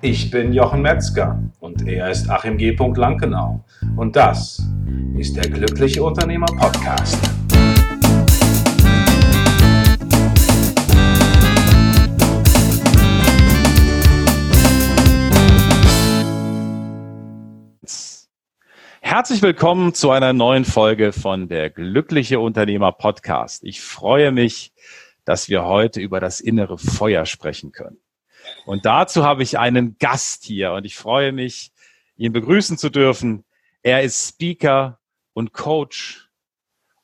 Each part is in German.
Ich bin Jochen Metzger und er ist Achim G. Lankenau. Und das ist der Glückliche Unternehmer Podcast. Herzlich willkommen zu einer neuen Folge von der Glückliche Unternehmer Podcast. Ich freue mich, dass wir heute über das innere Feuer sprechen können. Und dazu habe ich einen Gast hier und ich freue mich, ihn begrüßen zu dürfen. Er ist Speaker und Coach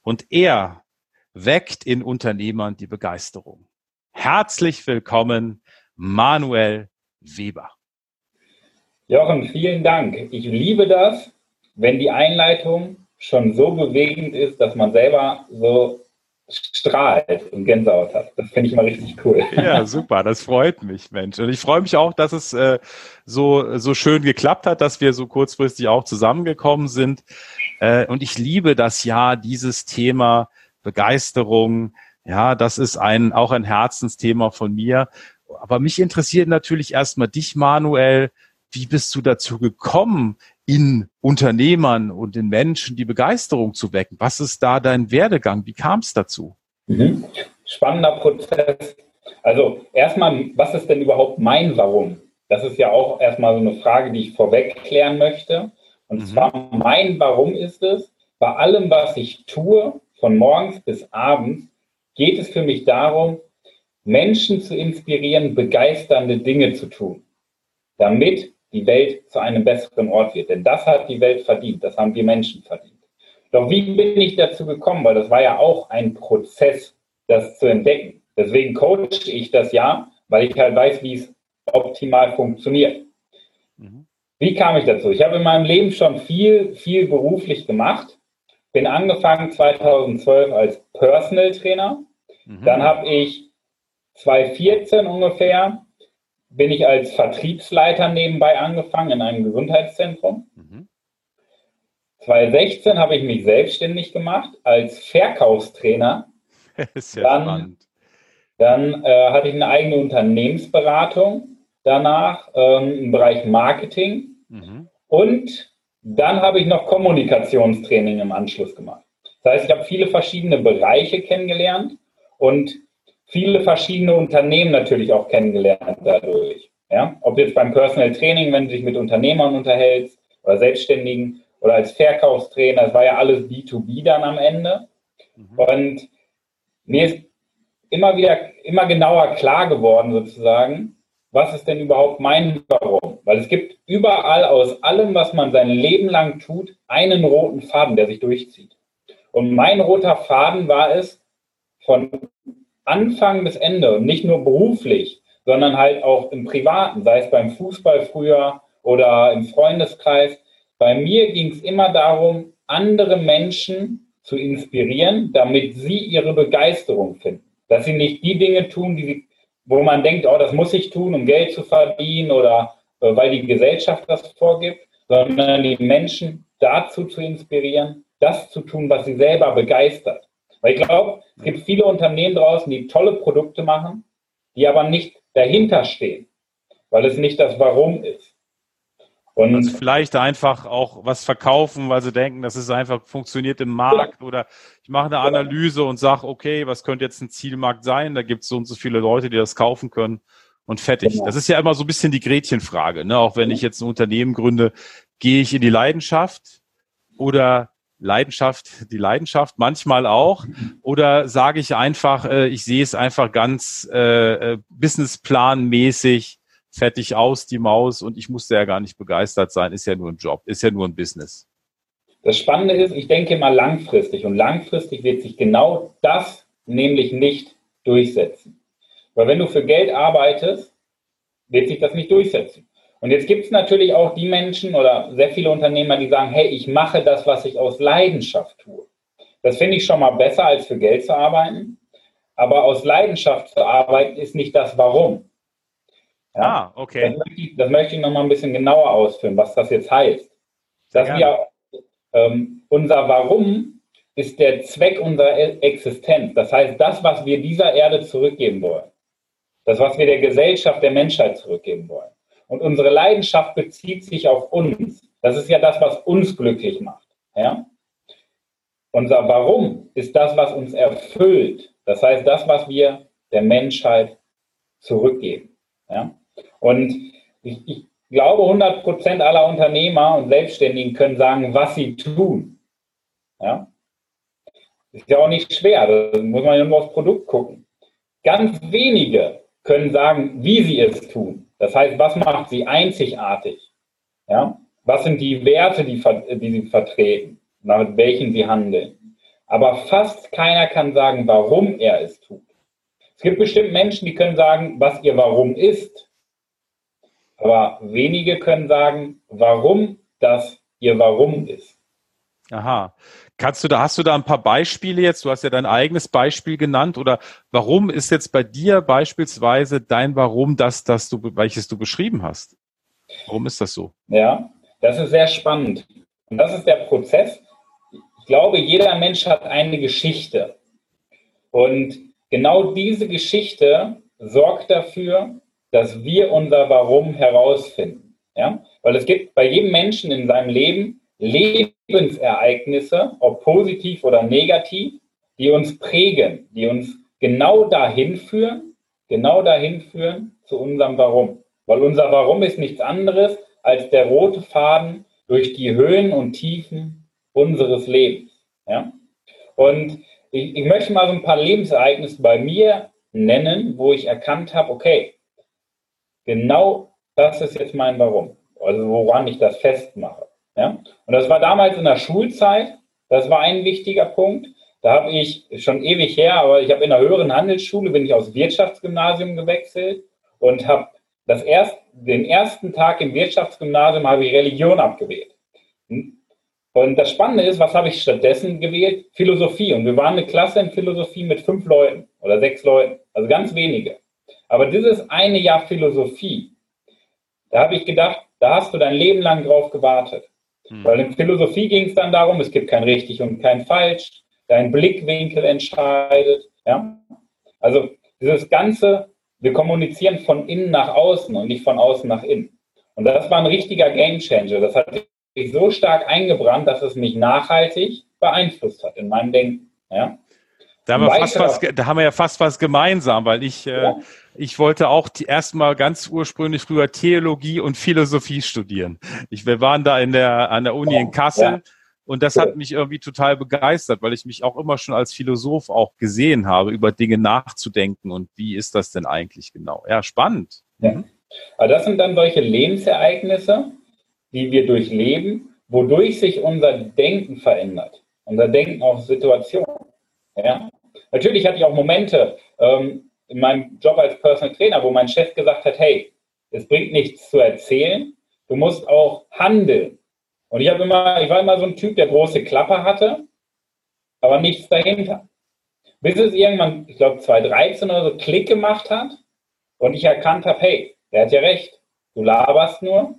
und er weckt in Unternehmern die Begeisterung. Herzlich willkommen, Manuel Weber. Jochen, vielen Dank. Ich liebe das, wenn die Einleitung schon so bewegend ist, dass man selber so strahlt und Gänsehaut hat. Das finde ich immer richtig cool. Ja, super, das freut mich, Mensch. Und ich freue mich auch, dass es äh, so, so schön geklappt hat, dass wir so kurzfristig auch zusammengekommen sind. Äh, und ich liebe das ja, dieses Thema Begeisterung. Ja, das ist ein, auch ein Herzensthema von mir. Aber mich interessiert natürlich erstmal dich, Manuel. Wie bist du dazu gekommen, in Unternehmern und in Menschen die Begeisterung zu wecken? Was ist da dein Werdegang? Wie kam es dazu? Mhm. Spannender Prozess. Also erstmal, was ist denn überhaupt mein Warum? Das ist ja auch erstmal so eine Frage, die ich vorweg klären möchte. Und mhm. zwar mein Warum ist es, bei allem, was ich tue, von morgens bis abends, geht es für mich darum, Menschen zu inspirieren, begeisternde Dinge zu tun, damit die Welt zu einem besseren Ort wird. Denn das hat die Welt verdient, das haben wir Menschen verdient. Doch wie bin ich dazu gekommen? Weil das war ja auch ein Prozess, das zu entdecken. Deswegen coache ich das ja, weil ich halt weiß, wie es optimal funktioniert. Mhm. Wie kam ich dazu? Ich habe in meinem Leben schon viel, viel beruflich gemacht. Bin angefangen 2012 als Personal Trainer. Mhm. Dann habe ich 2014 ungefähr bin ich als Vertriebsleiter nebenbei angefangen in einem Gesundheitszentrum. Mhm. 2016 habe ich mich selbstständig gemacht als Verkaufstrainer. Sehr dann, spannend. Dann äh, hatte ich eine eigene Unternehmensberatung danach ähm, im Bereich Marketing. Mhm. Und dann habe ich noch Kommunikationstraining im Anschluss gemacht. Das heißt, ich habe viele verschiedene Bereiche kennengelernt und viele verschiedene Unternehmen natürlich auch kennengelernt dadurch. Ja? Ob jetzt beim Personal Training, wenn du dich mit Unternehmern unterhältst oder Selbstständigen oder als Verkaufstrainer, das war ja alles B2B dann am Ende. Mhm. Und mir ist immer wieder, immer genauer klar geworden sozusagen, was ist denn überhaupt mein Warum? Weil es gibt überall aus allem, was man sein Leben lang tut, einen roten Faden, der sich durchzieht. Und mein roter Faden war es, von Anfang bis Ende und nicht nur beruflich, sondern halt auch im Privaten, sei es beim Fußball früher oder im Freundeskreis. Bei mir ging es immer darum, andere Menschen zu inspirieren, damit sie ihre Begeisterung finden. Dass sie nicht die Dinge tun, die wo man denkt, oh, das muss ich tun, um Geld zu verdienen oder äh, weil die Gesellschaft das vorgibt, sondern die Menschen dazu zu inspirieren, das zu tun, was sie selber begeistert. Weil ich glaube, es gibt viele Unternehmen draußen, die tolle Produkte machen, die aber nicht dahinter stehen, weil es nicht das Warum ist. Und also vielleicht einfach auch was verkaufen, weil sie denken, das ist einfach funktioniert im Markt ja. oder ich mache eine Analyse und sage, okay, was könnte jetzt ein Zielmarkt sein? Da gibt es so und so viele Leute, die das kaufen können und fertig. Genau. Das ist ja immer so ein bisschen die Gretchenfrage. Ne? Auch wenn ich jetzt ein Unternehmen gründe, gehe ich in die Leidenschaft oder Leidenschaft, die Leidenschaft manchmal auch? Oder sage ich einfach, äh, ich sehe es einfach ganz äh, äh, businessplanmäßig, fertig aus, die Maus, und ich musste ja gar nicht begeistert sein, ist ja nur ein Job, ist ja nur ein Business. Das Spannende ist, ich denke mal langfristig und langfristig wird sich genau das nämlich nicht durchsetzen. Weil wenn du für Geld arbeitest, wird sich das nicht durchsetzen. Und jetzt gibt es natürlich auch die Menschen oder sehr viele Unternehmer, die sagen, hey, ich mache das, was ich aus Leidenschaft tue. Das finde ich schon mal besser, als für Geld zu arbeiten. Aber aus Leidenschaft zu arbeiten ist nicht das Warum. Ja, ah, okay. Das möchte, ich, das möchte ich noch mal ein bisschen genauer ausführen, was das jetzt heißt. Dass wir, ähm, unser Warum ist der Zweck unserer e-, Existenz. Das heißt, das, was wir dieser Erde zurückgeben wollen. Das, was wir der Gesellschaft, der Menschheit zurückgeben wollen. Und unsere Leidenschaft bezieht sich auf uns. Das ist ja das, was uns glücklich macht. Ja? Unser Warum ist das, was uns erfüllt. Das heißt, das, was wir der Menschheit zurückgeben. Ja? Und ich, ich glaube, 100 Prozent aller Unternehmer und Selbstständigen können sagen, was sie tun. Ja? Ist ja auch nicht schwer, da muss man ja nur aufs Produkt gucken. Ganz wenige können sagen, wie sie es tun. Das heißt, was macht sie einzigartig? Ja? Was sind die Werte, die, die sie vertreten, mit welchen sie handeln? Aber fast keiner kann sagen, warum er es tut. Es gibt bestimmt Menschen, die können sagen, was ihr Warum ist. Aber wenige können sagen, warum das ihr Warum ist. Aha. Kannst du da, hast du da ein paar Beispiele jetzt? Du hast ja dein eigenes Beispiel genannt oder warum ist jetzt bei dir beispielsweise dein Warum das, das du, welches du beschrieben hast? Warum ist das so? Ja, das ist sehr spannend. Und das ist der Prozess. Ich glaube, jeder Mensch hat eine Geschichte. Und genau diese Geschichte sorgt dafür, dass wir unser Warum herausfinden. Ja? Weil es gibt bei jedem Menschen in seinem Leben Lebensereignisse, ob positiv oder negativ, die uns prägen, die uns genau dahin führen, genau dahin führen zu unserem Warum. Weil unser Warum ist nichts anderes als der rote Faden durch die Höhen und Tiefen unseres Lebens. Ja? Und ich, ich möchte mal so ein paar Lebensereignisse bei mir nennen, wo ich erkannt habe, okay, genau das ist jetzt mein Warum. Also woran ich das festmache. Ja? Und das war damals in der Schulzeit. Das war ein wichtiger Punkt. Da habe ich schon ewig her, aber ich habe in der höheren Handelsschule bin ich aus Wirtschaftsgymnasium gewechselt und habe das erst, den ersten Tag im Wirtschaftsgymnasium habe ich Religion abgewählt. Und das Spannende ist, was habe ich stattdessen gewählt? Philosophie. Und wir waren eine Klasse in Philosophie mit fünf Leuten oder sechs Leuten, also ganz wenige. Aber dieses eine Jahr Philosophie, da habe ich gedacht, da hast du dein Leben lang drauf gewartet. Hm. Weil in Philosophie ging es dann darum, es gibt kein richtig und kein falsch, dein Blickwinkel entscheidet. Ja? Also dieses ganze, wir kommunizieren von innen nach außen und nicht von außen nach innen. Und das war ein richtiger Gamechanger. Das hat sich so stark eingebrannt, dass es mich nachhaltig beeinflusst hat in meinem Denken. Ja? Da haben, was, da haben wir ja fast was gemeinsam, weil ich, äh, ja. äh, ich wollte auch erstmal ganz ursprünglich früher Theologie und Philosophie studieren. Ich, wir waren da in der, an der Uni in Kassel ja. und das hat mich irgendwie total begeistert, weil ich mich auch immer schon als Philosoph auch gesehen habe, über Dinge nachzudenken und wie ist das denn eigentlich genau? Ja, spannend. Ja. Mhm. Aber das sind dann solche Lebensereignisse, die wir durchleben, wodurch sich unser Denken verändert. Unser Denken auf Situationen. Ja? Natürlich hatte ich auch Momente ähm, in meinem Job als Personal Trainer, wo mein Chef gesagt hat, hey, es bringt nichts zu erzählen, du musst auch handeln. Und ich immer, ich war immer so ein Typ, der große Klappe hatte, aber nichts dahinter. Bis es irgendwann, ich glaube 2013 oder so, Klick gemacht hat und ich erkannt habe, hey, der hat ja recht, du laberst nur,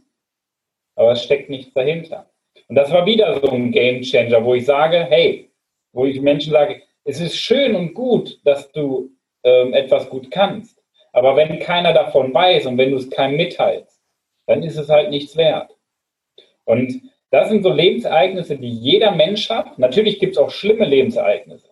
aber es steckt nichts dahinter. Und das war wieder so ein Game Changer, wo ich sage, hey, wo ich Menschen sage, es ist schön und gut, dass du ähm, etwas gut kannst. Aber wenn keiner davon weiß und wenn du es keinem mitteilst, dann ist es halt nichts wert. Und das sind so Lebensereignisse, die jeder Mensch hat. Natürlich gibt es auch schlimme Lebensereignisse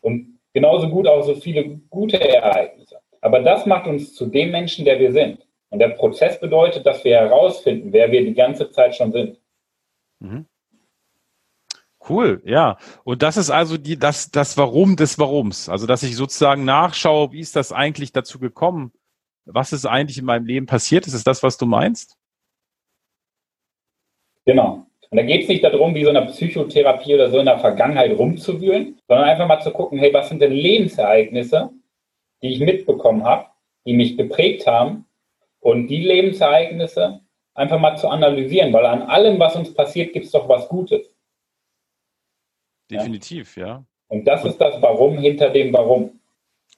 und genauso gut auch so viele gute Ereignisse. Aber das macht uns zu dem Menschen, der wir sind. Und der Prozess bedeutet, dass wir herausfinden, wer wir die ganze Zeit schon sind. Mhm. Cool, ja. Und das ist also die, das, das Warum des Warums. Also, dass ich sozusagen nachschaue, wie ist das eigentlich dazu gekommen? Was ist eigentlich in meinem Leben passiert? Ist es das, was du meinst? Genau. Und da geht es nicht darum, wie so eine Psychotherapie oder so in der Vergangenheit rumzuwühlen, sondern einfach mal zu gucken, hey, was sind denn Lebensereignisse, die ich mitbekommen habe, die mich geprägt haben und die Lebensereignisse einfach mal zu analysieren, weil an allem, was uns passiert, gibt es doch was Gutes. Definitiv, ja. ja. Und das ist das Warum hinter dem Warum.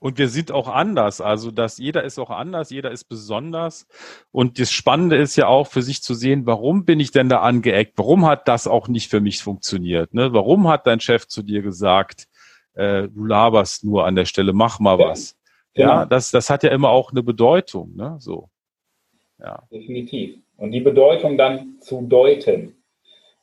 Und wir sind auch anders. Also, dass jeder ist auch anders, jeder ist besonders. Und das Spannende ist ja auch für sich zu sehen, warum bin ich denn da angeeckt? Warum hat das auch nicht für mich funktioniert? Ne? Warum hat dein Chef zu dir gesagt, äh, du laberst nur an der Stelle, mach mal was? Ja, genau. ja das, das hat ja immer auch eine Bedeutung. Ne? So. Ja. Definitiv. Und die Bedeutung dann zu deuten.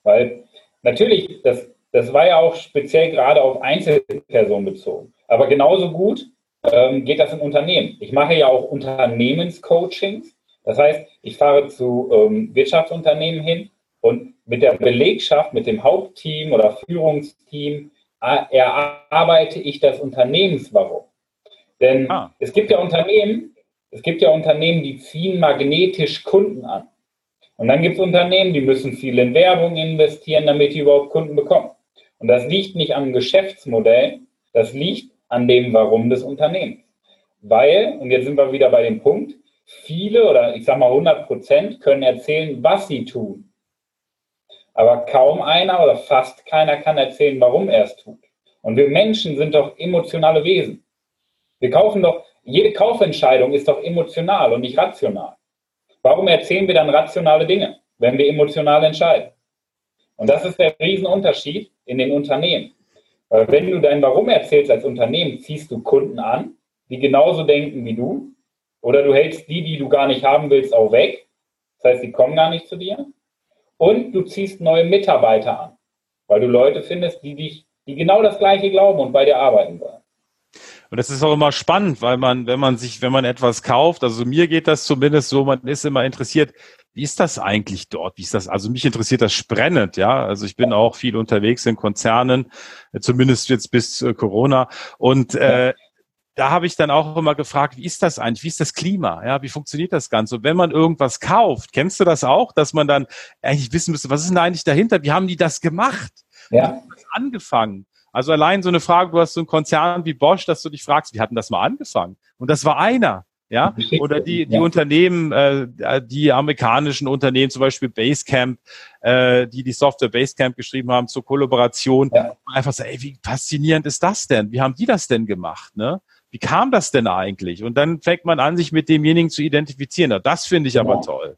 Weil natürlich, das, das war ja auch speziell gerade auf Einzelpersonen bezogen. Aber genauso gut ähm, geht das in Unternehmen. Ich mache ja auch Unternehmenscoachings. Das heißt, ich fahre zu ähm, Wirtschaftsunternehmen hin und mit der Belegschaft, mit dem Hauptteam oder Führungsteam erarbeite ich das Unternehmenswarum. Denn ah. es gibt ja Unternehmen, es gibt ja Unternehmen, die ziehen magnetisch Kunden an. Und dann gibt es Unternehmen, die müssen viel in Werbung investieren, damit die überhaupt Kunden bekommen. Und das liegt nicht am Geschäftsmodell, das liegt an dem Warum des Unternehmens. Weil, und jetzt sind wir wieder bei dem Punkt, viele oder ich sage mal 100 Prozent können erzählen, was sie tun. Aber kaum einer oder fast keiner kann erzählen, warum er es tut. Und wir Menschen sind doch emotionale Wesen. Wir kaufen doch, jede Kaufentscheidung ist doch emotional und nicht rational. Warum erzählen wir dann rationale Dinge, wenn wir emotional entscheiden? Und das ist der Riesenunterschied in den Unternehmen. Weil wenn du dein Warum erzählst als Unternehmen, ziehst du Kunden an, die genauso denken wie du. Oder du hältst die, die du gar nicht haben willst, auch weg. Das heißt, sie kommen gar nicht zu dir. Und du ziehst neue Mitarbeiter an, weil du Leute findest, die dich, die genau das Gleiche glauben und bei dir arbeiten wollen. Und das ist auch immer spannend, weil man, wenn man sich, wenn man etwas kauft, also mir geht das zumindest so, man ist immer interessiert, wie ist das eigentlich dort? Wie ist das? Also mich interessiert das brennend, ja. Also ich bin auch viel unterwegs in Konzernen, zumindest jetzt bis äh, Corona. Und äh, da habe ich dann auch immer gefragt, wie ist das eigentlich? Wie ist das Klima? Ja, wie funktioniert das Ganze? Und wenn man irgendwas kauft, kennst du das auch, dass man dann eigentlich wissen müsste, was ist denn eigentlich dahinter? Wie haben die das gemacht? Ja. Wie haben das angefangen? Also allein so eine Frage, du hast so einen Konzern wie Bosch, dass du dich fragst, wie hatten das mal angefangen? Und das war einer. Ja, oder die, die ja. Unternehmen, äh, die amerikanischen Unternehmen, zum Beispiel Basecamp, äh, die die Software Basecamp geschrieben haben zur Kollaboration, ja. einfach so, ey, wie faszinierend ist das denn? Wie haben die das denn gemacht? Ne? wie kam das denn eigentlich? Und dann fängt man an, sich mit demjenigen zu identifizieren. Das finde ich aber genau. toll.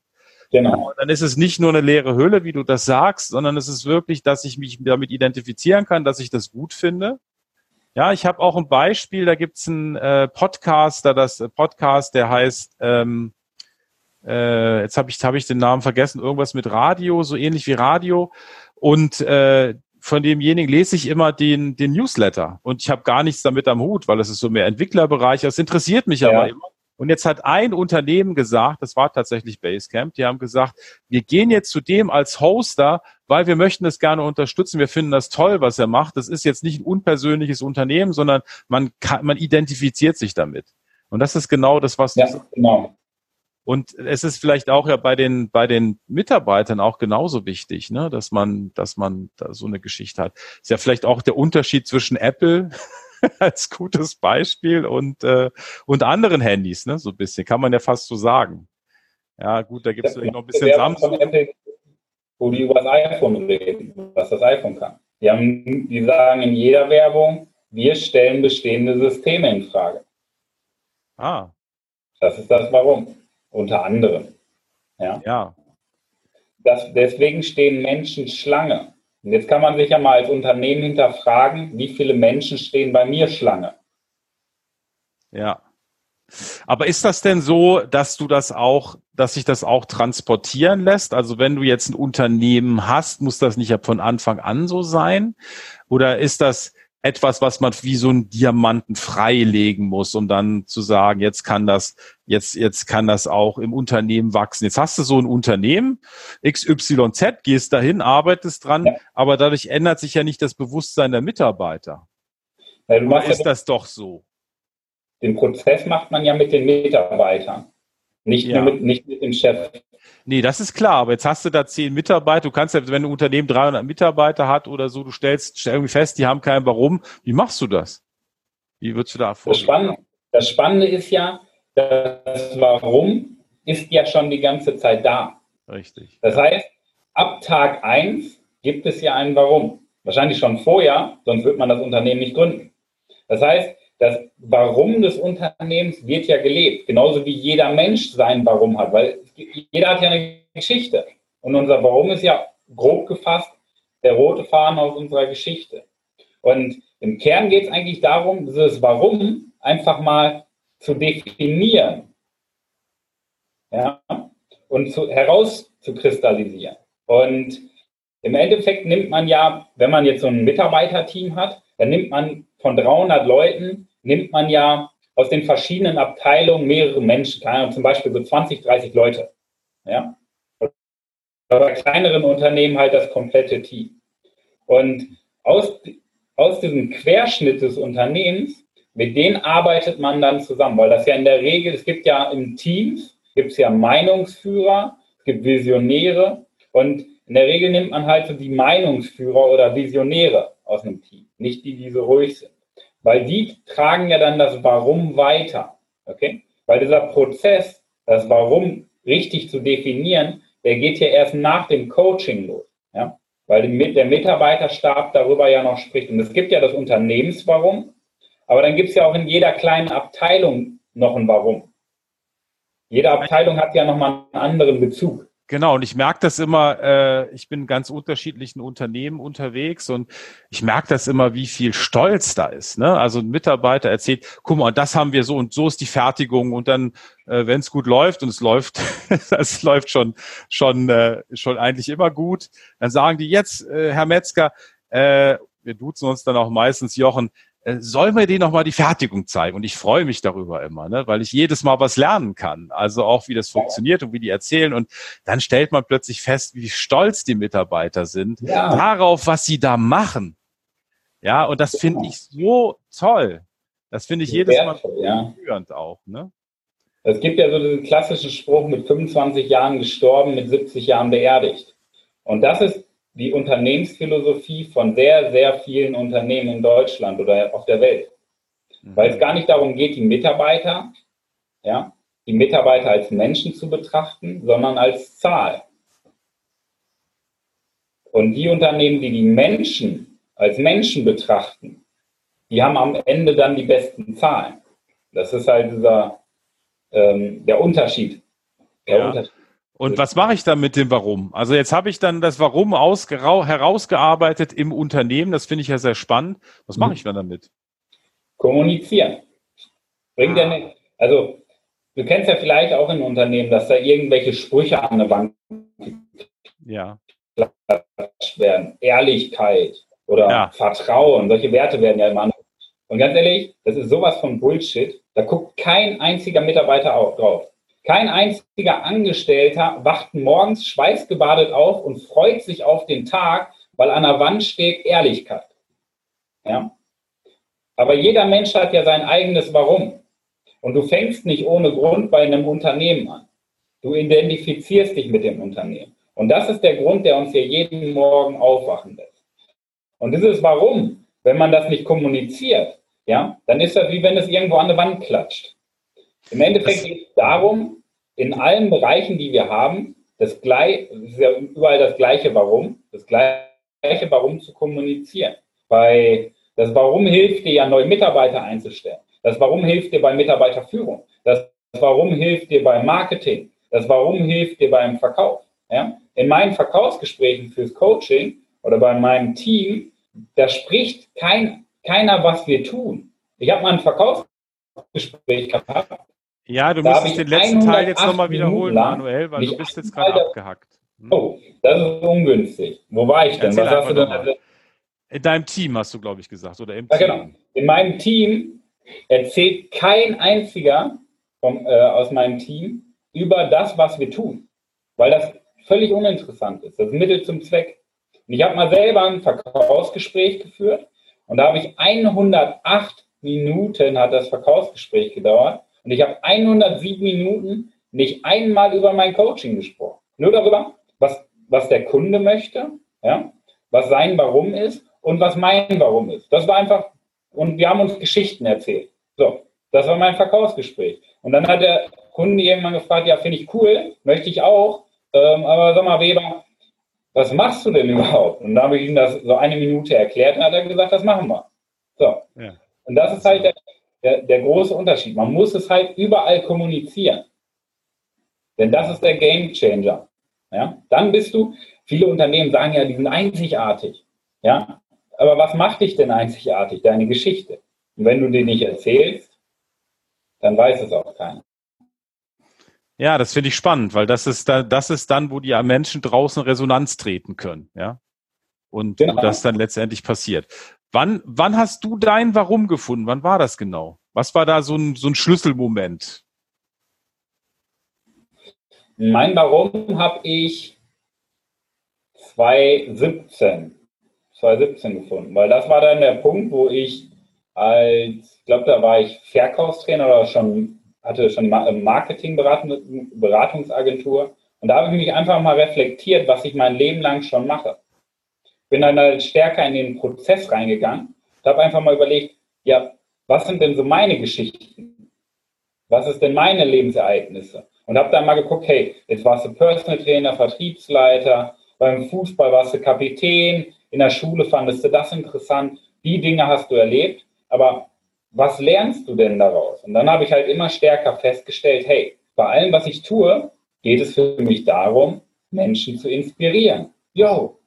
Genau. Und dann ist es nicht nur eine leere Hülle, wie du das sagst, sondern es ist wirklich, dass ich mich damit identifizieren kann, dass ich das gut finde. Ja, ich habe auch ein Beispiel, da gibt's einen äh, Podcaster, das äh, Podcast, der heißt, ähm, äh, jetzt habe ich, hab ich den Namen vergessen, irgendwas mit Radio, so ähnlich wie Radio. Und äh, von demjenigen lese ich immer den, den Newsletter und ich habe gar nichts damit am Hut, weil es ist so mehr Entwicklerbereich. Das interessiert mich ja. aber immer. Und jetzt hat ein Unternehmen gesagt, das war tatsächlich Basecamp, die haben gesagt, wir gehen jetzt zu dem als Hoster, weil wir möchten es gerne unterstützen. Wir finden das toll, was er macht. Das ist jetzt nicht ein unpersönliches Unternehmen, sondern man kann, man identifiziert sich damit. Und das ist genau das, was ja, genau. Und es ist vielleicht auch ja bei den, bei den Mitarbeitern auch genauso wichtig, ne, dass man, dass man da so eine Geschichte hat. Ist ja vielleicht auch der Unterschied zwischen Apple als gutes Beispiel und, äh, und anderen Handys, ne, so ein bisschen, kann man ja fast so sagen. Ja, gut, da gibt es noch ein bisschen Samsung. Apple, wo die über das iPhone reden, was das iPhone kann. Die, haben, die sagen in jeder Werbung, wir stellen bestehende Systeme in Frage. Ah. Das ist das Warum unter anderem. Ja. ja. Das, deswegen stehen Menschen Schlange. Und jetzt kann man sich ja mal als Unternehmen hinterfragen, wie viele Menschen stehen bei mir Schlange. Ja. Aber ist das denn so, dass du das auch, dass sich das auch transportieren lässt? Also wenn du jetzt ein Unternehmen hast, muss das nicht ja von Anfang an so sein? Oder ist das, etwas, was man wie so einen Diamanten freilegen muss, um dann zu sagen, jetzt kann das, jetzt, jetzt kann das auch im Unternehmen wachsen. Jetzt hast du so ein Unternehmen, XYZ, gehst dahin, arbeitest dran, ja. aber dadurch ändert sich ja nicht das Bewusstsein der Mitarbeiter. Ja, Oder ist ja das doch so? Den Prozess macht man ja mit den Mitarbeitern, nicht, ja. mit, nicht mit dem Chef. Nee, das ist klar. Aber jetzt hast du da zehn Mitarbeiter. Du kannst ja, wenn ein Unternehmen 300 Mitarbeiter hat oder so, du stellst irgendwie fest, die haben keinen Warum. Wie machst du das? Wie würdest du da vorgehen? Das Spannende, das Spannende ist ja, das Warum ist ja schon die ganze Zeit da. Richtig. Das heißt, ab Tag eins gibt es ja ein Warum. Wahrscheinlich schon vorher, sonst wird man das Unternehmen nicht gründen. Das heißt, das Warum des Unternehmens wird ja gelebt, genauso wie jeder Mensch sein Warum hat, weil jeder hat ja eine Geschichte. Und unser Warum ist ja grob gefasst der rote Faden aus unserer Geschichte. Und im Kern geht es eigentlich darum, dieses Warum einfach mal zu definieren. Ja? und zu, herauszukristallisieren. Und im Endeffekt nimmt man ja, wenn man jetzt so ein Mitarbeiterteam hat, dann nimmt man von 300 Leuten, nimmt man ja aus den verschiedenen Abteilungen mehrere Menschen, zum Beispiel so 20, 30 Leute. Ja? Bei kleineren Unternehmen halt das komplette Team. Und aus, aus diesem Querschnitt des Unternehmens, mit denen arbeitet man dann zusammen, weil das ja in der Regel, es gibt ja in Teams, gibt es ja Meinungsführer, es gibt Visionäre und in der Regel nimmt man halt so die Meinungsführer oder Visionäre aus einem Team, nicht die, die so ruhig sind. Weil die tragen ja dann das Warum weiter. Okay? Weil dieser Prozess, das Warum richtig zu definieren, der geht ja erst nach dem Coaching los. Ja? Weil der Mitarbeiterstab darüber ja noch spricht. Und es gibt ja das Unternehmenswarum, aber dann gibt es ja auch in jeder kleinen Abteilung noch ein Warum. Jede Abteilung hat ja nochmal einen anderen Bezug. Genau, und ich merke das immer, äh, ich bin in ganz unterschiedlichen Unternehmen unterwegs und ich merke das immer, wie viel Stolz da ist. Ne? Also ein Mitarbeiter erzählt, guck mal, das haben wir so und so ist die Fertigung und dann, äh, wenn es gut läuft und es läuft, es läuft schon, schon, äh, schon eigentlich immer gut, dann sagen die jetzt, äh, Herr Metzger, äh, wir duzen uns dann auch meistens Jochen, soll mir die nochmal die Fertigung zeigen. Und ich freue mich darüber immer, ne? weil ich jedes Mal was lernen kann. Also auch, wie das funktioniert und wie die erzählen. Und dann stellt man plötzlich fest, wie stolz die Mitarbeiter sind ja. darauf, was sie da machen. Ja, und das finde ich so toll. Das finde ich jedes Mal ja. auch. Ne? Es gibt ja so diesen klassischen Spruch, mit 25 Jahren gestorben, mit 70 Jahren beerdigt. Und das ist die Unternehmensphilosophie von sehr, sehr vielen Unternehmen in Deutschland oder auf der Welt. Mhm. Weil es gar nicht darum geht, die Mitarbeiter, ja, die Mitarbeiter als Menschen zu betrachten, sondern als Zahl. Und die Unternehmen, die die Menschen als Menschen betrachten, die haben am Ende dann die besten Zahlen. Das ist halt dieser, ähm, der Unterschied. Der ja. Unterschied. Und was mache ich dann mit dem Warum? Also jetzt habe ich dann das Warum herausgearbeitet im Unternehmen. Das finde ich ja sehr spannend. Was mache mhm. ich dann damit? Kommunizieren. Bringt ja nicht. Also du kennst ja vielleicht auch in Unternehmen, dass da irgendwelche Sprüche an der Wand ja. werden. Ehrlichkeit oder ja. Vertrauen. Solche Werte werden ja immer Und ganz ehrlich, das ist sowas von Bullshit. Da guckt kein einziger Mitarbeiter auch drauf. Kein einziger Angestellter wacht morgens schweißgebadet auf und freut sich auf den Tag, weil an der Wand steht Ehrlichkeit. Ja? Aber jeder Mensch hat ja sein eigenes Warum. Und du fängst nicht ohne Grund bei einem Unternehmen an. Du identifizierst dich mit dem Unternehmen. Und das ist der Grund, der uns hier jeden Morgen aufwachen lässt. Und dieses Warum, wenn man das nicht kommuniziert, ja, dann ist das wie wenn es irgendwo an der Wand klatscht. Im Endeffekt geht es darum, in allen Bereichen, die wir haben, das gleich, ist ja überall das gleiche Warum, das gleiche Warum zu kommunizieren. Bei das Warum hilft dir ja, neue Mitarbeiter einzustellen. Das Warum hilft dir bei Mitarbeiterführung. Das Warum hilft dir beim Marketing. Das Warum hilft dir beim Verkauf. Ja? In meinen Verkaufsgesprächen fürs Coaching oder bei meinem Team, da spricht kein, keiner, was wir tun. Ich habe mal ein Verkaufsgespräch gehabt ja, du da müsstest den letzten Teil jetzt nochmal wiederholen, Manuel, weil du bist jetzt gerade abgehackt. Hm? Oh, das ist ungünstig. Wo war ich denn? Erzähl Was hast du denn? In deinem Team hast du, glaube ich, gesagt, oder im ja, Team? genau. In meinem Team erzählt kein einziger vom, äh, aus meinem Team über das, was wir tun, weil das völlig uninteressant ist. Das ist Mittel zum Zweck. Und ich habe mal selber ein Verkaufsgespräch geführt und da habe ich 108 Minuten hat das Verkaufsgespräch gedauert und ich habe 107 Minuten nicht einmal über mein Coaching gesprochen. Nur darüber, was, was der Kunde möchte, ja, was sein Warum ist und was mein Warum ist. Das war einfach, und wir haben uns Geschichten erzählt. So, das war mein Verkaufsgespräch. Und dann hat der Kunde irgendwann gefragt, ja, finde ich cool, möchte ich auch, ähm, aber sag mal, Weber, was machst du denn überhaupt? Und da habe ich ihm das so eine Minute erklärt und hat er gesagt, das machen wir. So. Ja. Und das ist halt der, der, der große Unterschied. Man muss es halt überall kommunizieren. Denn das ist der Game Changer. Ja? Dann bist du, viele Unternehmen sagen ja, die sind einzigartig. Ja? Aber was macht dich denn einzigartig? Deine Geschichte. Und wenn du die nicht erzählst, dann weiß es auch keiner. Ja, das finde ich spannend, weil das ist da, das ist dann, wo die Menschen draußen Resonanz treten können, ja. Und genau. wo das dann letztendlich passiert. Wann, wann hast du dein Warum gefunden? Wann war das genau? Was war da so ein, so ein Schlüsselmoment? Mein Warum habe ich 2017, 2017 gefunden, weil das war dann der Punkt, wo ich als, ich glaube, da war ich Verkaufstrainer oder schon, hatte schon Marketingberatungsagentur und da habe ich mich einfach mal reflektiert, was ich mein Leben lang schon mache. Bin dann halt stärker in den Prozess reingegangen und habe einfach mal überlegt, ja, was sind denn so meine Geschichten? Was ist denn meine Lebensereignisse? Und habe dann mal geguckt, hey, jetzt warst du Personal Trainer, Vertriebsleiter, beim Fußball warst du Kapitän, in der Schule fandest du das interessant, die Dinge hast du erlebt, aber was lernst du denn daraus? Und dann habe ich halt immer stärker festgestellt, hey, bei allem, was ich tue, geht es für mich darum, Menschen zu inspirieren. Jo.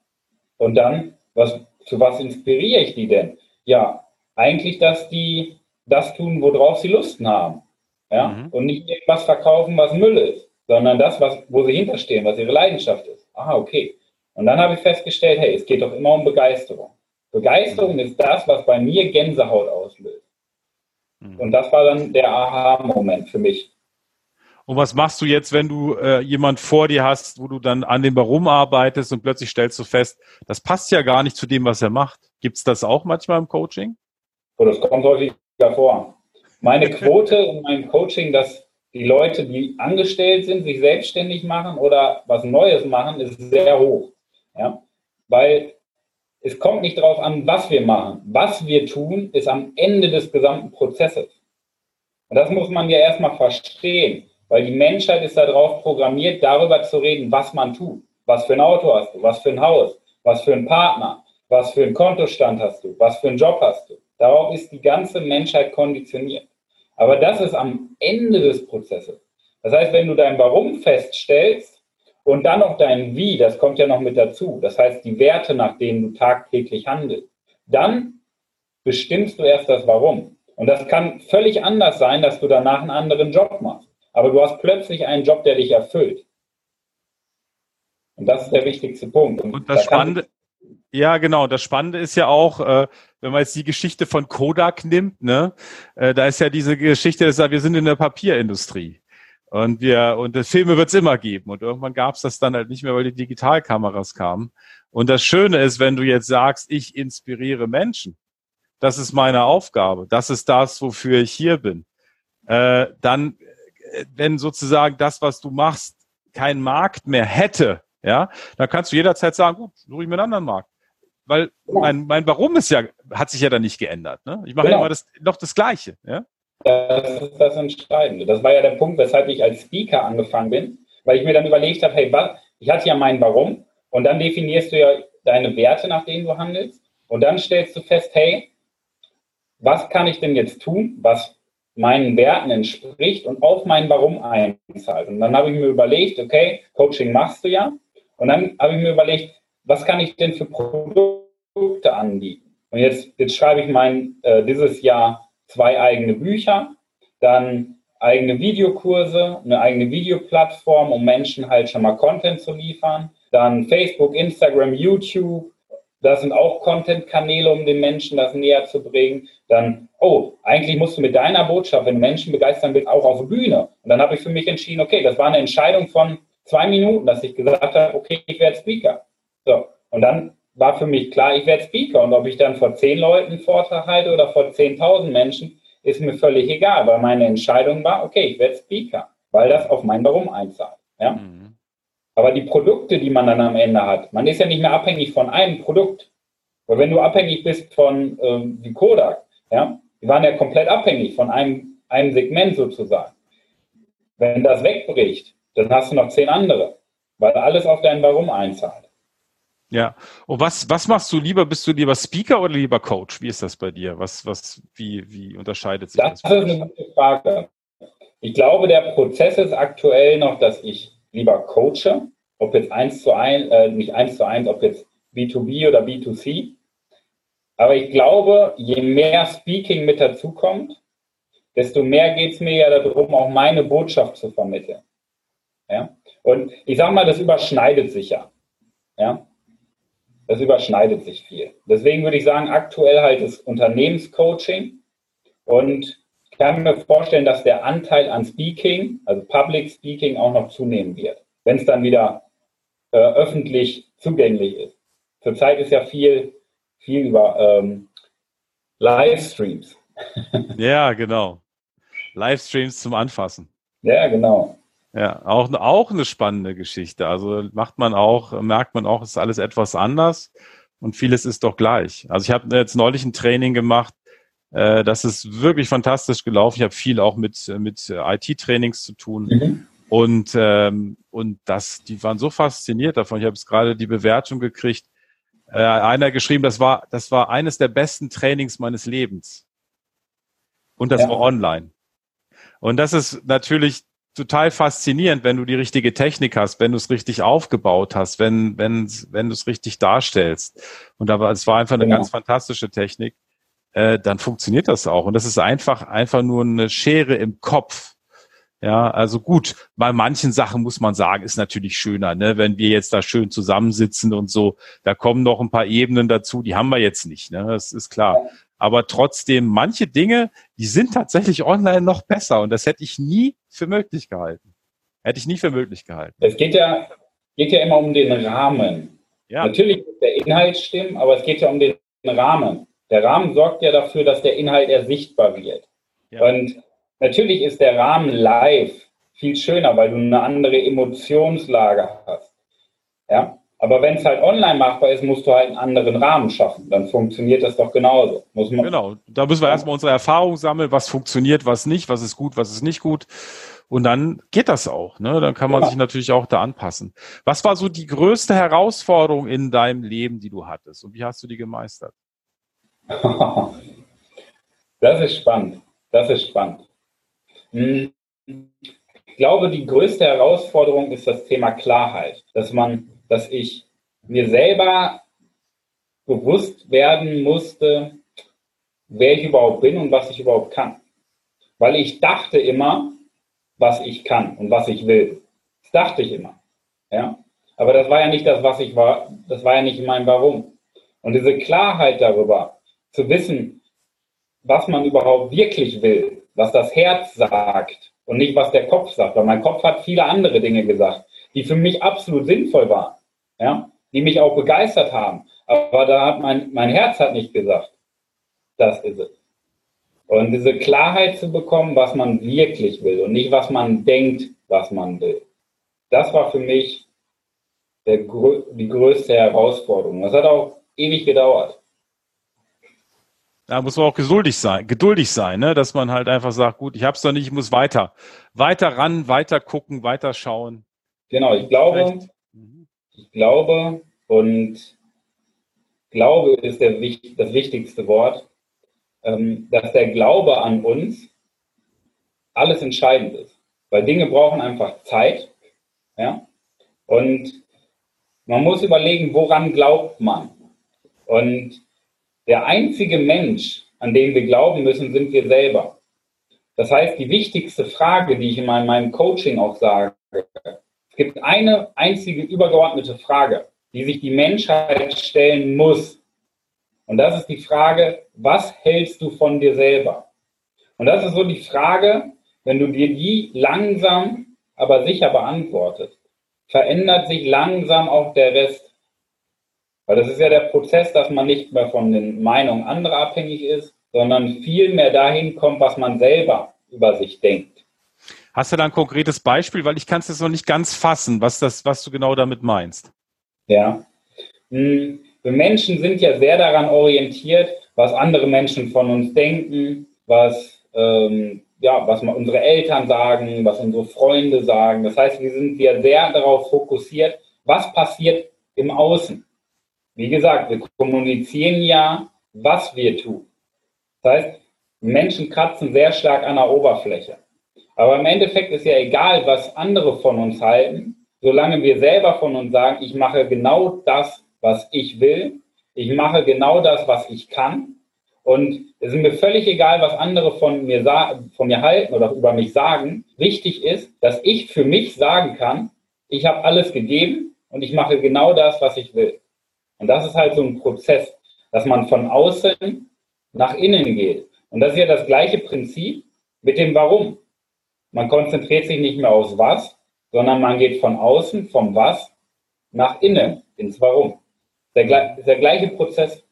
Und dann, was, zu was inspiriere ich die denn? Ja, eigentlich, dass die das tun, worauf sie Lust haben. Ja? Mhm. Und nicht irgendwas verkaufen, was Müll ist, sondern das, was, wo sie hinterstehen, was ihre Leidenschaft ist. Aha, okay. Und dann habe ich festgestellt, hey, es geht doch immer um Begeisterung. Begeisterung mhm. ist das, was bei mir Gänsehaut auslöst. Mhm. Und das war dann der Aha-Moment für mich. Und was machst du jetzt, wenn du äh, jemand vor dir hast, wo du dann an dem Warum arbeitest und plötzlich stellst du fest, das passt ja gar nicht zu dem, was er macht? Gibt es das auch manchmal im Coaching? Oh, das kommt häufig vor. Meine Quote in meinem Coaching, dass die Leute, die angestellt sind, sich selbstständig machen oder was Neues machen, ist sehr hoch. Ja? Weil es kommt nicht darauf an, was wir machen. Was wir tun, ist am Ende des gesamten Prozesses. Und das muss man ja erstmal verstehen, weil die Menschheit ist darauf programmiert, darüber zu reden, was man tut. Was für ein Auto hast du? Was für ein Haus? Was für ein Partner? Was für einen Kontostand hast du? Was für einen Job hast du? Darauf ist die ganze Menschheit konditioniert. Aber das ist am Ende des Prozesses. Das heißt, wenn du dein Warum feststellst und dann noch dein Wie, das kommt ja noch mit dazu, das heißt die Werte, nach denen du tagtäglich handelst, dann bestimmst du erst das Warum. Und das kann völlig anders sein, dass du danach einen anderen Job machst. Aber du hast plötzlich einen Job, der dich erfüllt. Und das ist der wichtigste Punkt. Und, und das da Spannende, ja, genau. Das Spannende ist ja auch, äh, wenn man jetzt die Geschichte von Kodak nimmt, ne, äh, da ist ja diese Geschichte, dass wir sind in der Papierindustrie. Und wir, und Filme wird es immer geben. Und irgendwann gab es das dann halt nicht mehr, weil die Digitalkameras kamen. Und das Schöne ist, wenn du jetzt sagst, ich inspiriere Menschen, das ist meine Aufgabe, das ist das, wofür ich hier bin, äh, dann, wenn sozusagen das, was du machst, keinen Markt mehr hätte, ja, dann kannst du jederzeit sagen, gut, suche ich mir einen anderen Markt. Weil mein, mein Warum ist ja, hat sich ja dann nicht geändert. Ne? Ich mache genau. immer das, noch das Gleiche. Ja? Das ist das Entscheidende. Das war ja der Punkt, weshalb ich als Speaker angefangen bin, weil ich mir dann überlegt habe, hey, was, ich hatte ja mein Warum und dann definierst du ja deine Werte, nach denen du handelst und dann stellst du fest, hey, was kann ich denn jetzt tun, was meinen Werten entspricht und auf mein Warum einzahlt. Und dann habe ich mir überlegt, okay, Coaching machst du ja. Und dann habe ich mir überlegt, was kann ich denn für Produkte anbieten? Und jetzt, jetzt schreibe ich mein, äh, dieses Jahr zwei eigene Bücher, dann eigene Videokurse, eine eigene Videoplattform, um Menschen halt schon mal Content zu liefern, dann Facebook, Instagram, YouTube, das sind auch Content-Kanäle, um den Menschen das näher zu bringen. Dann, oh, eigentlich musst du mit deiner Botschaft, wenn du Menschen begeistern willst, auch auf Bühne. Und dann habe ich für mich entschieden, okay, das war eine Entscheidung von zwei Minuten, dass ich gesagt habe, okay, ich werde Speaker. So, und dann war für mich klar, ich werde Speaker. Und ob ich dann vor zehn Leuten einen Vortrag halte oder vor 10.000 Menschen, ist mir völlig egal, weil meine Entscheidung war, okay, ich werde Speaker, weil das auf mein Warum einzahlt. Ja? Mhm. Aber die Produkte, die man dann am Ende hat, man ist ja nicht mehr abhängig von einem Produkt. Weil wenn du abhängig bist von ähm, wie Kodak, ja, die waren ja komplett abhängig von einem, einem Segment sozusagen. Wenn das wegbricht, dann hast du noch zehn andere, weil alles auf dein Warum einzahlt. Ja. Und was, was machst du lieber? Bist du lieber Speaker oder lieber Coach? Wie ist das bei dir? Was, was, wie, wie unterscheidet sich das? Das ist eine gute Frage. Ich glaube, der Prozess ist aktuell noch, dass ich lieber coache, ob jetzt eins zu eins, äh, nicht eins zu eins, ob jetzt B2B oder B2C. Aber ich glaube, je mehr Speaking mit dazukommt, desto mehr geht es mir ja darum, auch meine Botschaft zu vermitteln. Ja? Und ich sage mal, das überschneidet sich ja. ja. Das überschneidet sich viel. Deswegen würde ich sagen, aktuell halt das Unternehmenscoaching. Und ich kann mir vorstellen, dass der Anteil an Speaking, also Public Speaking, auch noch zunehmen wird, wenn es dann wieder äh, öffentlich zugänglich ist. Zurzeit ist ja viel, viel über ähm, Livestreams. ja, genau. Livestreams zum Anfassen. Ja, genau. Ja, auch, auch eine spannende Geschichte. Also macht man auch, merkt man auch, ist alles etwas anders und vieles ist doch gleich. Also ich habe jetzt neulich ein Training gemacht, äh, das ist wirklich fantastisch gelaufen. Ich habe viel auch mit, mit IT-Trainings zu tun. Mhm. Und, ähm, und das, die waren so fasziniert davon. Ich habe jetzt gerade die Bewertung gekriegt. Äh, einer geschrieben, das war, das war eines der besten Trainings meines Lebens. Und das ja. war online. Und das ist natürlich total faszinierend, wenn du die richtige Technik hast, wenn du es richtig aufgebaut hast, wenn, wenn, wenn du es richtig darstellst. Und aber es war einfach eine genau. ganz fantastische Technik. Äh, dann funktioniert das auch. Und das ist einfach, einfach nur eine Schere im Kopf. Ja, also gut, bei manchen Sachen muss man sagen, ist natürlich schöner, ne? wenn wir jetzt da schön zusammensitzen und so, da kommen noch ein paar Ebenen dazu, die haben wir jetzt nicht, ne? das ist klar. Aber trotzdem, manche Dinge, die sind tatsächlich online noch besser und das hätte ich nie für möglich gehalten. Hätte ich nie für möglich gehalten. Es geht ja, geht ja immer um den Rahmen. Ja. Natürlich muss der Inhalt stimmen, aber es geht ja um den Rahmen. Der Rahmen sorgt ja dafür, dass der Inhalt eher sichtbar wird. Ja. Und Natürlich ist der Rahmen live viel schöner, weil du eine andere Emotionslage hast. Ja, aber wenn es halt online machbar ist, musst du halt einen anderen Rahmen schaffen. Dann funktioniert das doch genauso. Muss man genau. Da müssen wir erstmal unsere Erfahrung sammeln, was funktioniert, was nicht, was ist gut, was ist nicht gut. Und dann geht das auch. Ne? Dann kann man ja. sich natürlich auch da anpassen. Was war so die größte Herausforderung in deinem Leben, die du hattest? Und wie hast du die gemeistert? Das ist spannend. Das ist spannend. Hm. Ich glaube, die größte Herausforderung ist das Thema Klarheit, dass man, dass ich mir selber bewusst werden musste, wer ich überhaupt bin und was ich überhaupt kann. Weil ich dachte immer, was ich kann und was ich will. Das dachte ich immer. Ja? Aber das war ja nicht das, was ich war, das war ja nicht mein Warum. Und diese Klarheit darüber, zu wissen, was man überhaupt wirklich will, was das Herz sagt und nicht, was der Kopf sagt. Weil mein Kopf hat viele andere Dinge gesagt, die für mich absolut sinnvoll waren, ja, die mich auch begeistert haben. Aber da hat mein, mein Herz hat nicht gesagt, das ist es. Und diese Klarheit zu bekommen, was man wirklich will und nicht, was man denkt, was man will. Das war für mich der, die größte Herausforderung. Das hat auch ewig gedauert. Da muss man auch geduldig sein, geduldig sein, ne? dass man halt einfach sagt, gut, ich hab's doch nicht, ich muss weiter, weiter ran, weiter gucken, weiter schauen. Genau, ich glaube, mhm. ich glaube und Glaube ist der, das wichtigste Wort, ähm, dass der Glaube an uns alles entscheidend ist. Weil Dinge brauchen einfach Zeit, ja, und man muss überlegen, woran glaubt man. Und der einzige Mensch, an den wir glauben müssen, sind wir selber. Das heißt, die wichtigste Frage, die ich in meinem Coaching auch sage, es gibt eine einzige übergeordnete Frage, die sich die Menschheit stellen muss. Und das ist die Frage, was hältst du von dir selber? Und das ist so die Frage, wenn du dir die langsam, aber sicher beantwortest, verändert sich langsam auch der Rest. Weil das ist ja der Prozess, dass man nicht mehr von den Meinungen anderer abhängig ist, sondern viel mehr dahin kommt, was man selber über sich denkt. Hast du da ein konkretes Beispiel? Weil ich kann es jetzt noch nicht ganz fassen, was, das, was du genau damit meinst. Ja. Hm, wir Menschen sind ja sehr daran orientiert, was andere Menschen von uns denken, was, ähm, ja, was unsere Eltern sagen, was unsere Freunde sagen. Das heißt, wir sind ja sehr darauf fokussiert, was passiert im Außen. Wie gesagt, wir kommunizieren ja, was wir tun. Das heißt, Menschen kratzen sehr stark an der Oberfläche. Aber im Endeffekt ist ja egal, was andere von uns halten, solange wir selber von uns sagen, ich mache genau das, was ich will, ich mache genau das, was ich kann Und es ist mir völlig egal, was andere von mir, von mir halten oder über mich sagen. Wichtig ist, dass ich für mich sagen kann, ich habe alles gegeben und ich mache genau das, was ich will. Und das ist halt so ein Prozess, dass man von außen nach innen geht. Und das ist ja das gleiche Prinzip mit dem Warum. Man konzentriert sich nicht mehr aufs Was, sondern man geht von außen, vom Was, nach innen, ins Warum. Der, der gleiche Prozess.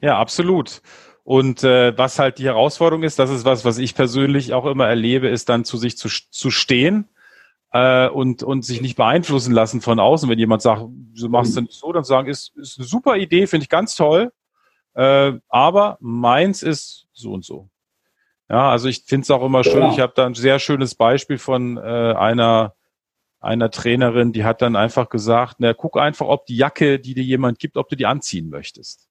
Ja, absolut. Und äh, was halt die Herausforderung ist, das ist was, was ich persönlich auch immer erlebe, ist dann zu sich zu, zu stehen äh, und, und sich nicht beeinflussen lassen von außen. Wenn jemand sagt, du machst es nicht so, dann sagen, ist, ist eine super Idee, finde ich ganz toll, äh, aber meins ist so und so. Ja, also ich finde es auch immer schön, ich habe da ein sehr schönes Beispiel von äh, einer einer Trainerin, die hat dann einfach gesagt, na, guck einfach, ob die Jacke, die dir jemand gibt, ob du die anziehen möchtest.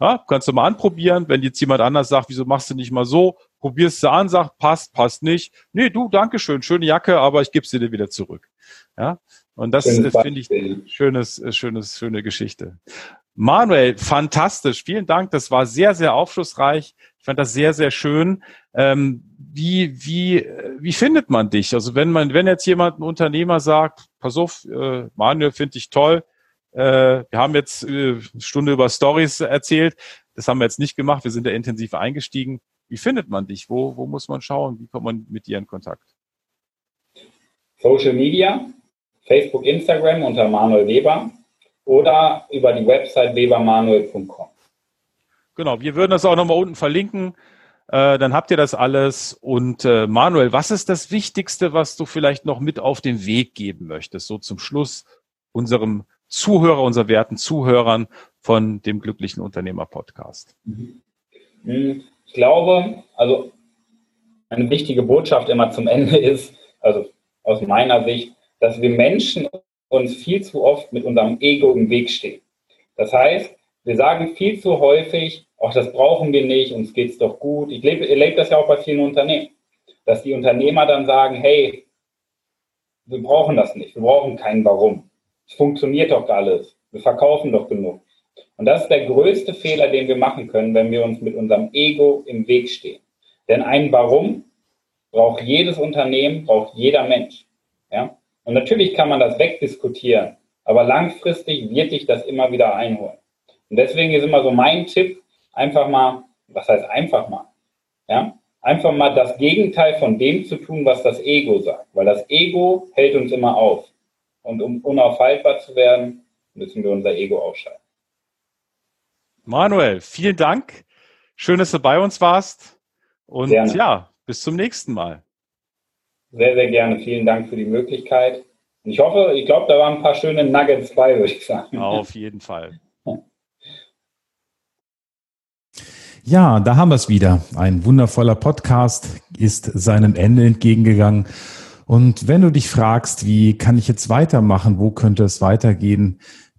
Ja, kannst du mal anprobieren, wenn jetzt jemand anders sagt, wieso machst du nicht mal so, probierst du an, sagt, passt, passt nicht. Nee, du, danke schön, schöne Jacke, aber ich gebe sie dir wieder zurück. Ja, und das finde ich schönes, äh, schönes, schöne Geschichte. Manuel, fantastisch, vielen Dank, das war sehr, sehr aufschlussreich. Ich fand das sehr, sehr schön. Ähm, wie, wie, wie findet man dich? Also wenn man, wenn jetzt jemand, ein Unternehmer sagt, pass auf, äh, Manuel finde ich toll, äh, wir haben jetzt äh, eine Stunde über Stories erzählt, das haben wir jetzt nicht gemacht, wir sind da intensiv eingestiegen. Wie findet man dich? Wo, wo muss man schauen? Wie kommt man mit dir in Kontakt? Social Media, Facebook, Instagram unter Manuel Weber oder über die Website webermanuel.com. Genau, wir würden das auch nochmal unten verlinken. Äh, dann habt ihr das alles. Und äh, Manuel, was ist das Wichtigste, was du vielleicht noch mit auf den Weg geben möchtest, so zum Schluss unserem Zuhörer, unserer werten Zuhörern von dem Glücklichen Unternehmer Podcast? Mhm. Ich glaube, also eine wichtige Botschaft immer zum Ende ist, also aus meiner Sicht, dass wir Menschen uns viel zu oft mit unserem Ego im Weg stehen. Das heißt, wir sagen viel zu häufig, ach, das brauchen wir nicht, uns geht's doch gut. Ich erlebe das ja auch bei vielen Unternehmen, dass die Unternehmer dann sagen, hey, wir brauchen das nicht, wir brauchen kein Warum. Es funktioniert doch alles, wir verkaufen doch genug. Und das ist der größte Fehler, den wir machen können, wenn wir uns mit unserem Ego im Weg stehen. Denn ein Warum braucht jedes Unternehmen, braucht jeder Mensch. Ja? Und natürlich kann man das wegdiskutieren, aber langfristig wird dich das immer wieder einholen. Und deswegen ist immer so mein Tipp, einfach mal, was heißt einfach mal? Ja? Einfach mal das Gegenteil von dem zu tun, was das Ego sagt. Weil das Ego hält uns immer auf. Und um unaufhaltbar zu werden, müssen wir unser Ego ausschalten. Manuel, vielen Dank. Schön, dass du bei uns warst. Und gerne. ja, bis zum nächsten Mal. Sehr, sehr gerne. Vielen Dank für die Möglichkeit. Ich hoffe, ich glaube, da waren ein paar schöne Nuggets bei, würde ich sagen. Auf jeden Fall. Ja, da haben wir es wieder. Ein wundervoller Podcast ist seinem Ende entgegengegangen. Und wenn du dich fragst, wie kann ich jetzt weitermachen, wo könnte es weitergehen,